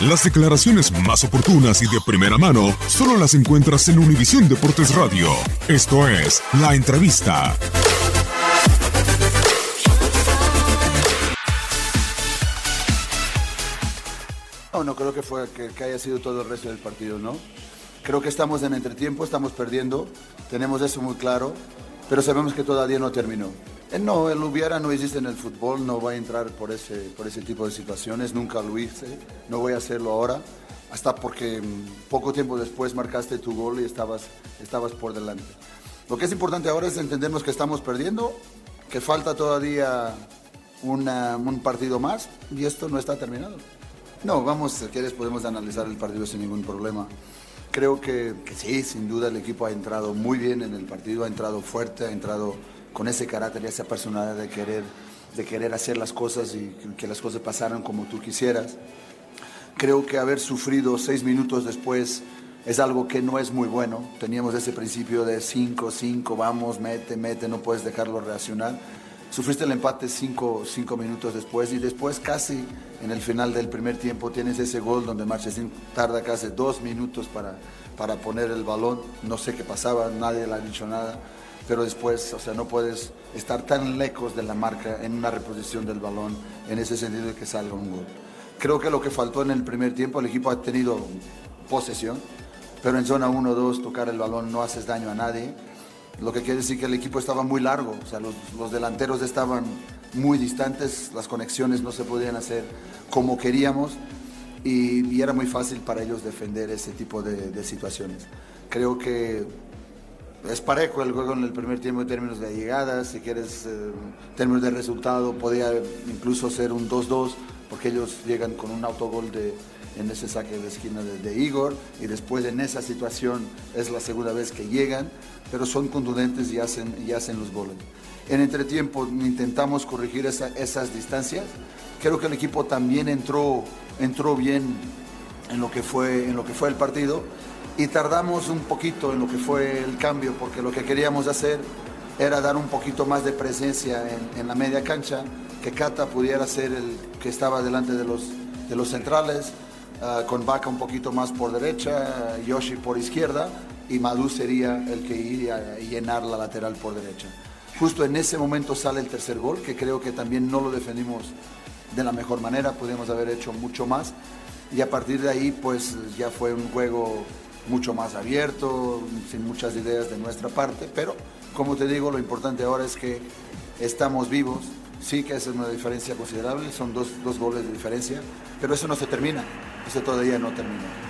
Las declaraciones más oportunas y de primera mano solo las encuentras en Univisión Deportes Radio. Esto es La Entrevista. No, creo que, fue, que haya sido todo el resto del partido, ¿no? Creo que estamos en entretiempo, estamos perdiendo, tenemos eso muy claro, pero sabemos que todavía no terminó. Eh, No, el hubiera no existe en el fútbol, no voy a entrar por ese, por ese tipo de situaciones, nunca lo hice, no voy a hacerlo ahora, hasta porque mm, poco tiempo después marcaste tu gol y estabas, estabas por delante. Lo que es importante ahora es entendernos que estamos perdiendo, que falta todavía un partido más y esto no está terminado. No, vamos, si quieres podemos analizar el partido sin ningún problema. Creo que, que sí, sin duda el equipo ha entrado muy bien en el partido, ha entrado fuerte, ha entrado con ese carácter y esa personalidad de querer, de querer hacer las cosas y que- las cosas pasaran como tú quisieras. Creo que haber sufrido seis minutos después es algo que no es muy bueno. Teníamos ese principio de cinco, cinco, vamos, mete, mete, no puedes dejarlo reaccionar. Sufriste el empate cinco, cinco minutos después y después casi en el final del primer tiempo tienes ese gol donde Marchesín tarda casi dos minutos para, para poner el balón. No sé qué pasaba, nadie le ha dicho nada, pero después, o sea, no puedes estar tan lejos de la marca en una reposición del balón en ese sentido de que salga un gol. Creo que lo que faltó en el primer tiempo, el equipo ha tenido posesión, pero en zona 1-2 tocar el balón no haces daño a nadie. Lo que quiere decir que el equipo estaba muy largo, o sea, los, los delanteros estaban muy distantes, las conexiones no se podían hacer como queríamos y, y era muy fácil para ellos defender ese tipo de, de situaciones. Creo que es parejo el juego en el primer tiempo en términos de llegadas, si quieres, eh, en términos de resultado, podía incluso ser un 2-2, porque ellos llegan con un autogol de, en ese saque de esquina de, de Igor, y después en esa situación es la segunda vez que llegan, pero son contundentes y hacen, y hacen los goles. En entretiempo intentamos corregir esa- esas distancias. Creo que el equipo también entró, entró bien en lo, que fue, en lo que fue el partido y tardamos un poquito en lo que fue el cambio porque lo que queríamos hacer era dar un poquito más de presencia en, la media cancha, que Cata pudiera ser el que estaba delante de los, de los centrales, ah, con Vaca un poquito más por derecha, Yoshi por izquierda y Madu sería el que iría a llenar la lateral por derecha. Justo en ese momento sale el tercer gol, que creo que también no lo defendimos de la mejor manera, podríamos haber hecho mucho más. y a partir de ahí pues ya fue un juego mucho más abierto, sin muchas ideas de nuestra parte, pero como te digo, lo importante ahora es que estamos vivos, sí que es una diferencia considerable, son dos, dos goles de diferencia, pero eso no se termina, eso todavía no termina.